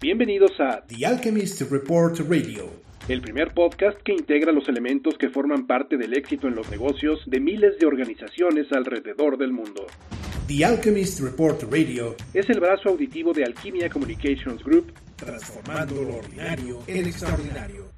Bienvenidos a The Alchemist Report Radio, el primer podcast que integra los elementos que forman parte del éxito en los negocios de miles de organizaciones alrededor del mundo. The Alchemist Report Radio es el brazo auditivo de Alquimia Communications Group, transformando lo ordinario en extraordinario.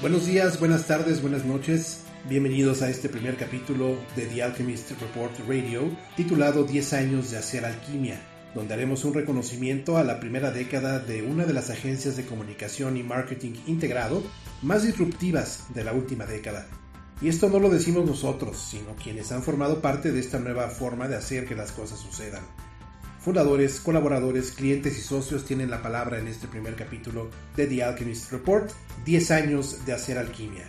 Buenos días, buenas tardes, buenas noches. Bienvenidos a este primer capítulo de The Alchemist Report Radio, titulado 10 años de hacer alquimia, donde haremos un reconocimiento a la primera década de una de las agencias de comunicación y marketing integrado más disruptivas de la última década. Y esto no lo decimos nosotros, sino quienes han formado parte de esta nueva forma de hacer que las cosas sucedan. Fundadores, colaboradores, clientes y socios tienen la palabra en este primer capítulo de The Alchemist Report, 10 años de hacer alquimia.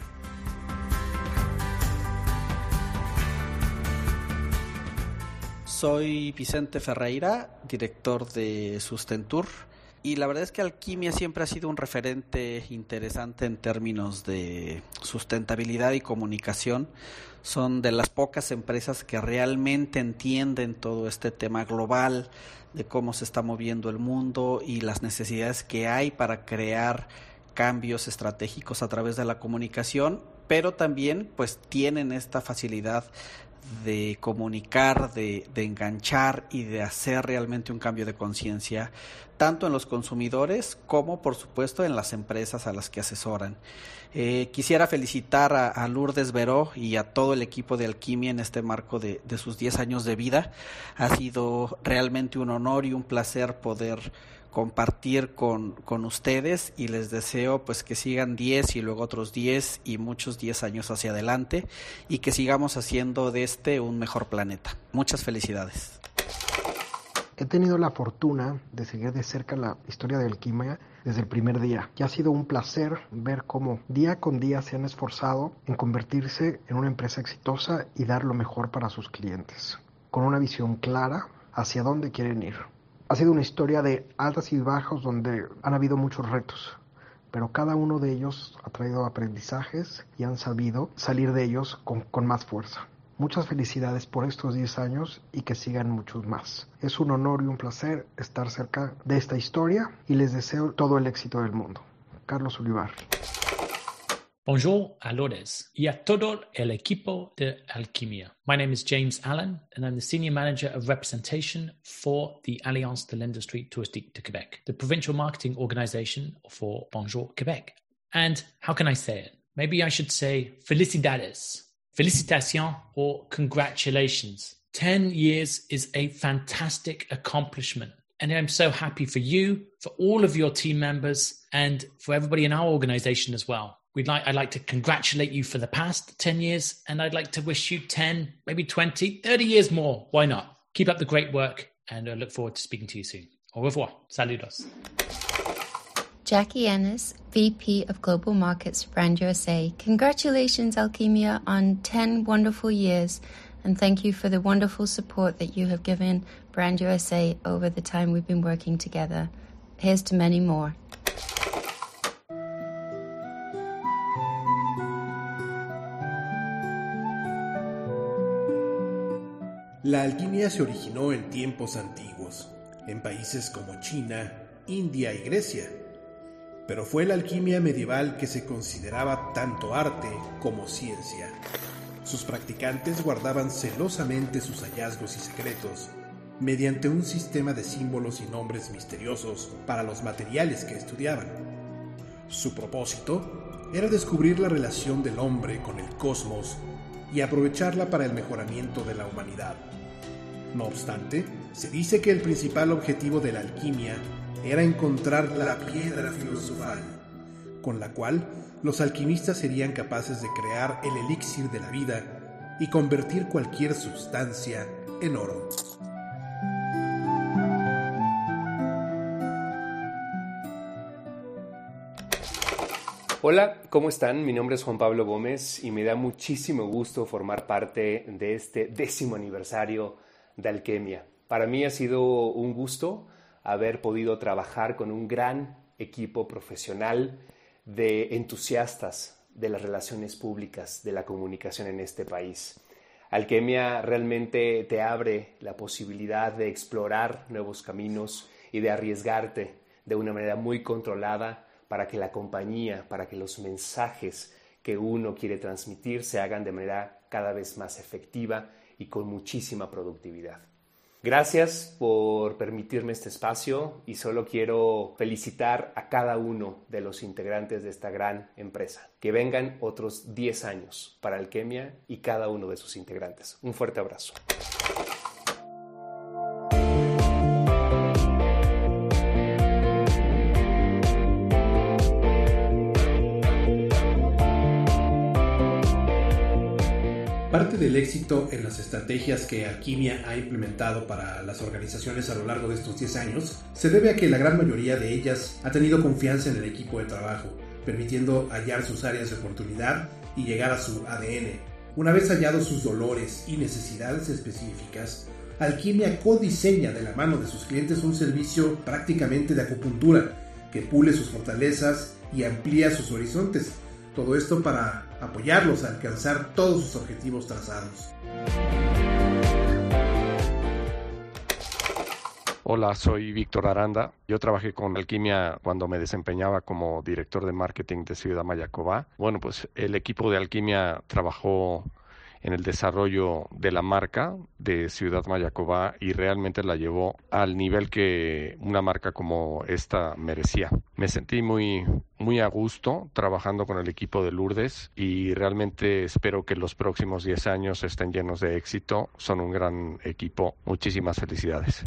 Soy Vicente Ferreira, director de Sustentur, y la verdad es que Alquimia siempre ha sido un referente interesante en términos de sustentabilidad y comunicación. Son de las pocas empresas que realmente entienden todo este tema global de cómo se está moviendo el mundo y las necesidades que hay para crear cambios estratégicos a través de la comunicación, pero también pues tienen esta facilidad de comunicar, de, enganchar y de hacer realmente un cambio de conciencia, tanto en los consumidores como, por supuesto, en las empresas a las que asesoran. Eh, quisiera felicitar a, Lourdes Veró y a todo el equipo de Alquimia en este marco de, de sus 10 años de vida. Ha sido realmente un honor y un placer poder compartir con, con, ustedes y les deseo pues que sigan 10 y luego otros 10 y muchos 10 años hacia adelante y que sigamos haciendo de este un mejor planeta. Muchas felicidades. He tenido la fortuna de seguir de cerca la historia de Alquimia desde el primer día y ha sido un placer ver cómo día con día se han esforzado en convertirse en una empresa exitosa y dar lo mejor para sus clientes, con una visión clara hacia dónde quieren ir. Ha sido una historia de altas y bajos donde han habido muchos retos, pero cada uno de ellos ha traído aprendizajes y han sabido salir de ellos con, más fuerza. Muchas felicidades por estos 10 años y que sigan muchos más. Es un honor y un placer estar cerca de esta historia y les deseo todo el éxito del mundo. Carlos Olivar. Bonjour à Lourdes y a todo el equipo de Alquimia. My name is James Allen, and I'm the Senior Manager of Representation for the Alliance de l'Industrie Touristique de Quebec, the provincial marketing organization for Bonjour Quebec. And how can I say it? Maybe I should say felicidades, felicitation or congratulations. 10 years is a fantastic accomplishment. And I'm so happy for you, for all of your team members, and for everybody in our organization as well. We'd like, I'd like to congratulate you for the past 10 years, and I'd like to wish you 10, maybe 20, 30 years more. Why not? Keep up the great work, and I look forward to speaking to you soon. Au revoir. Saludos. Jackie Ennis, VP of Global Markets for Brand USA. Congratulations, Alchemia, on 10 wonderful years, and thank you for the wonderful support that you have given Brand USA over the time we've been working together. Here's to many more. La alquimia se originó en tiempos antiguos, en países como China, India y Grecia, pero fue la alquimia medieval que se consideraba tanto arte como ciencia. Sus practicantes guardaban celosamente sus hallazgos y secretos mediante un sistema de símbolos y nombres misteriosos para los materiales que estudiaban. Su propósito era descubrir la relación del hombre con el cosmos y aprovecharla para el mejoramiento de la humanidad. No obstante, se dice que el principal objetivo de la alquimia era encontrar la piedra filosofal, con la cual los alquimistas serían capaces de crear el elixir de la vida y convertir cualquier sustancia en oro. Hola, ¿cómo están? Mi nombre es Juan Pablo Gómez y me da muchísimo gusto formar parte de este décimo aniversario de Alquimia. Para mí ha sido un gusto haber podido trabajar con un gran equipo profesional de entusiastas de las relaciones públicas, de la comunicación en este país. Alquimia realmente te abre la posibilidad de explorar nuevos caminos y de arriesgarte de una manera muy controlada para que la compañía, para que los mensajes que uno quiere transmitir se hagan de manera cada vez más efectiva y con muchísima productividad. Gracias por permitirme este espacio y solo quiero felicitar a cada uno de los integrantes de esta gran empresa. Que vengan otros 10 años para Alquimia y cada uno de sus integrantes. Un fuerte abrazo. Parte del éxito en las estrategias que Alquimia ha implementado para las organizaciones a lo largo de estos 10 años se debe a que la gran mayoría de ellas ha tenido confianza en el equipo de trabajo, permitiendo hallar sus áreas de oportunidad y llegar a su ADN. Una vez hallados sus dolores y necesidades específicas, Alquimia codiseña de la mano de sus clientes un servicio prácticamente de acupuntura que pule sus fortalezas y amplía sus horizontes. Todo esto para apoyarlos a alcanzar todos sus objetivos trazados. Hola, soy Víctor Aranda. Yo trabajé con Alquimia cuando me desempeñaba como director de marketing de Ciudad Mayacobá. Bueno, pues el equipo de Alquimia trabajó en el desarrollo de la marca de Ciudad Mayacobá y realmente la llevó al nivel que una marca como esta merecía. Me sentí muy muy a gusto trabajando con el equipo de Lourdes y realmente espero que los próximos 10 años estén llenos de éxito. Son un gran equipo. Muchísimas felicidades.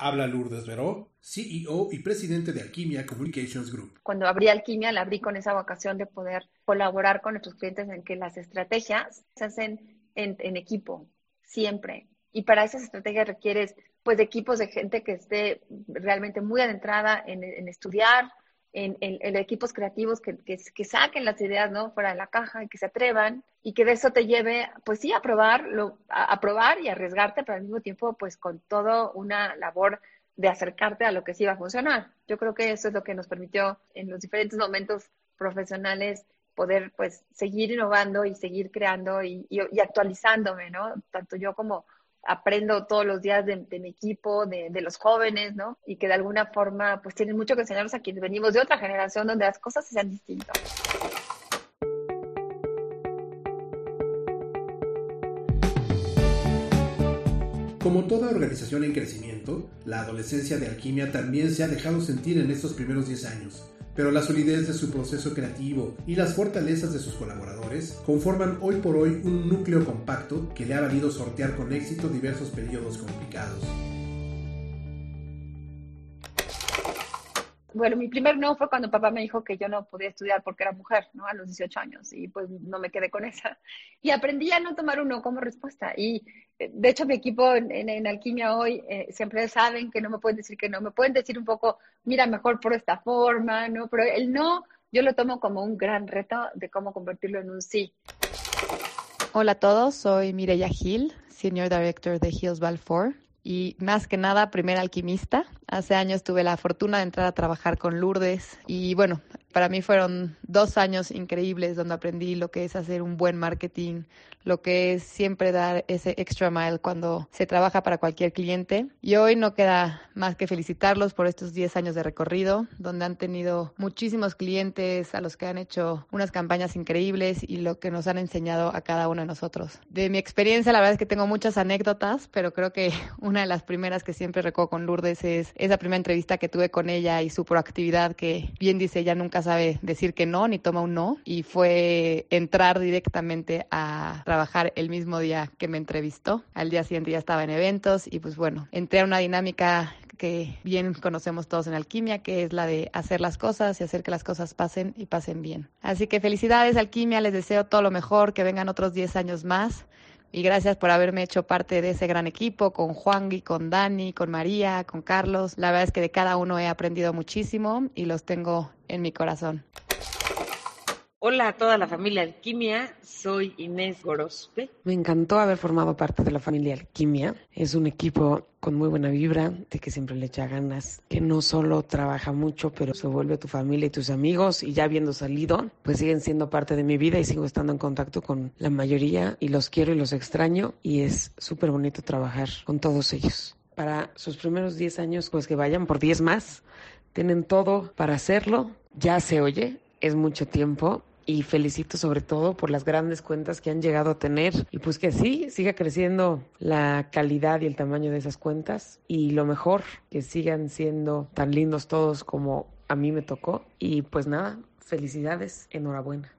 Habla Lourdes Veró, CEO y presidente de Alquimia Communications Group. Cuando abrí Alquimia, la abrí con esa vocación de poder colaborar con nuestros clientes en que las estrategias se hacen en, equipo, siempre. Y para esas estrategias requieres pues de equipos de gente que esté realmente muy adentrada en, estudiar, en, equipos creativos que, que, saquen las ideas ¿no? fuera de la caja y que se atrevan y que de eso te lleve, pues sí, a probar, a, probar y arriesgarte, pero al mismo tiempo, pues con toda una labor de acercarte a lo que sí va a funcionar. Yo creo que eso es lo que nos permitió en los diferentes momentos profesionales poder pues seguir innovando y seguir creando y, actualizándome, ¿no? Tanto yo como aprendo todos los días de, mi equipo, de, de, los jóvenes, ¿no? Y que de alguna forma pues tienen mucho que enseñarnos a quienes venimos de otra generación donde las cosas se sean distintas. Como toda organización en crecimiento, la adolescencia de Alquimia también se ha dejado sentir en estos primeros 10 años, pero la solidez de su proceso creativo y las fortalezas de sus colaboradores conforman hoy por hoy un núcleo compacto que le ha valido sortear con éxito diversos periodos complicados. Bueno, mi primer no fue cuando papá me dijo que yo no podía estudiar porque era mujer, ¿no? A los 18 años y pues no me quedé con esa. Y aprendí a no tomar un no como respuesta. Y eh, de hecho mi equipo en, Alquimia hoy eh, siempre saben que no me pueden decir que no, me pueden decir un poco, mira, mejor por esta forma, ¿no? Pero el no yo lo tomo como un gran reto de cómo convertirlo en un sí. Hola a todos, soy Mireya Gil, Senior Director de Hills Balfour y más que nada primera alquimista. Hace años tuve la fortuna de entrar a trabajar con Lourdes y bueno, para mí fueron dos años increíbles donde aprendí lo que es hacer un buen marketing, lo que es siempre dar ese extra mile cuando se trabaja para cualquier cliente. Y hoy no queda más que felicitarlos por estos 10 años de recorrido, donde han tenido muchísimos clientes a los que han hecho unas campañas increíbles y lo que nos han enseñado a cada uno de nosotros. De mi experiencia, la verdad es que tengo muchas anécdotas, pero creo que una de las primeras que siempre recuerdo con Lourdes es esa primera entrevista que tuve con ella y su proactividad que bien dice, ella nunca sabe decir que no ni toma un no y fue entrar directamente a trabajar el mismo día que me entrevistó. Al día siguiente ya estaba en eventos y pues bueno, entré a una dinámica que bien conocemos todos en alquimia, que es la de hacer las cosas y hacer que las cosas pasen y pasen bien. Así que felicidades alquimia, les deseo todo lo mejor, que vengan otros 10 años más. Y gracias por haberme hecho parte de ese gran equipo, con Juan y con Dani, con María, con Carlos. La verdad es que de cada uno he aprendido muchísimo y los tengo en mi corazón. Hola a toda la familia Alquimia, soy Inés Gorospe. Me encantó haber formado parte de la familia Alquimia. Es un equipo con muy buena vibra, de que siempre le echa ganas, que no solo trabaja mucho, pero se vuelve tu familia y tus amigos y ya habiendo salido, pues siguen siendo parte de mi vida y sigo estando en contacto con la mayoría y los quiero y los extraño y es súper bonito trabajar con todos ellos. Para sus primeros 10 años, pues que vayan por 10 más, tienen todo para hacerlo, ya se oye, es mucho tiempo y felicito sobre todo por las grandes cuentas que han llegado a tener. Y pues que sí, siga creciendo la calidad y el tamaño de esas cuentas. Y lo mejor, que sigan siendo tan lindos todos como a mí me tocó. Y pues nada, felicidades, enhorabuena.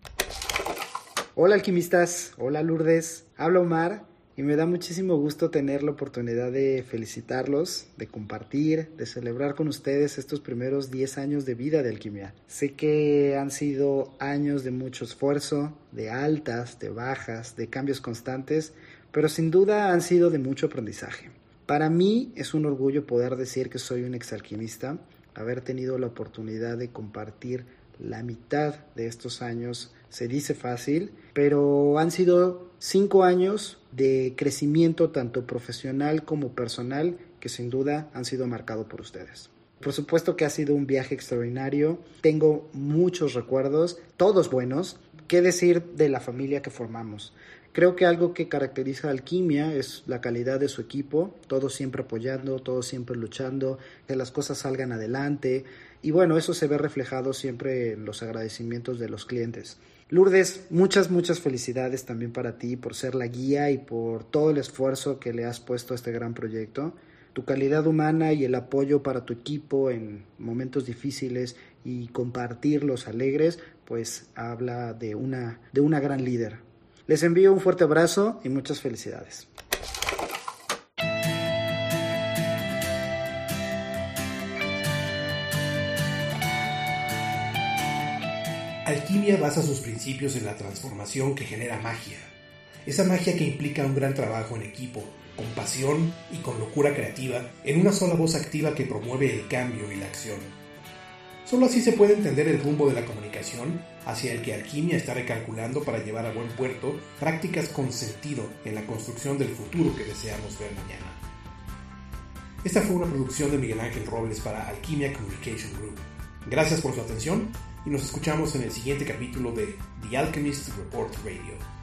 Hola alquimistas, hola Lourdes, habla Omar y me da muchísimo gusto tener la oportunidad de felicitarlos, de compartir, de celebrar con ustedes estos primeros 10 años de vida de alquimia. Sé que han sido años de mucho esfuerzo, de altas, de bajas, de cambios constantes, pero sin duda han sido de mucho aprendizaje. Para mí es un orgullo poder decir que soy un exalquimista, haber tenido la oportunidad de compartir la mitad de estos años se dice fácil, pero han sido cinco años de crecimiento tanto profesional como personal que sin duda han sido marcados por ustedes. Por supuesto que ha sido un viaje extraordinario, tengo muchos recuerdos, todos buenos, qué decir de la familia que formamos. Creo que algo que caracteriza a Alquimia es la calidad de su equipo, todos siempre apoyando, todos siempre luchando, que las cosas salgan adelante y bueno, eso se ve reflejado siempre en los agradecimientos de los clientes. Lourdes, muchas, muchas felicidades también para ti por ser la guía y por todo el esfuerzo que le has puesto a este gran proyecto. Tu calidad humana y el apoyo para tu equipo en momentos difíciles y compartir los alegres, pues habla de una, de una gran líder. Les envío un fuerte abrazo y muchas felicidades. Alquimia basa sus principios en la transformación que genera magia. Esa magia que implica un gran trabajo en equipo, con pasión y con locura creativa, en una sola voz activa que promueve el cambio y la acción. Solo así se puede entender el rumbo de la comunicación hacia el que Alquimia está recalculando para llevar a buen puerto prácticas con sentido en la construcción del futuro que deseamos ver mañana. Esta fue una producción de Miguel Ángel Robles para Alquimia Communication Group. Gracias por su atención y nos escuchamos en el siguiente capítulo de The Alchemist Report Radio.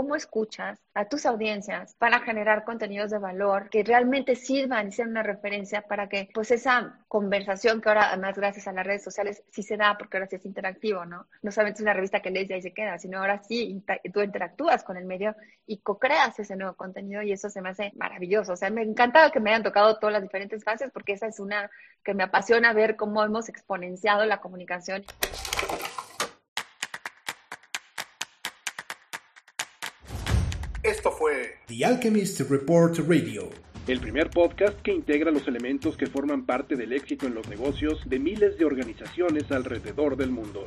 Cómo escuchas a tus audiencias para generar contenidos de valor que realmente sirvan y sean una referencia para que pues esa conversación que ahora además gracias a las redes sociales sí se da porque ahora sí es interactivo, ¿no? No solamente es una revista que lees y ahí se queda, sino ahora sí tú interactúas con el medio y co-creas ese nuevo contenido y eso se me hace maravilloso. O sea, me encanta que me hayan tocado todas las diferentes fases porque esa es una que me apasiona ver cómo hemos exponenciado la comunicación. The Alchemist Report Radio. El primer podcast que integra los elementos que forman parte del éxito en los negocios de miles de organizaciones alrededor del mundo.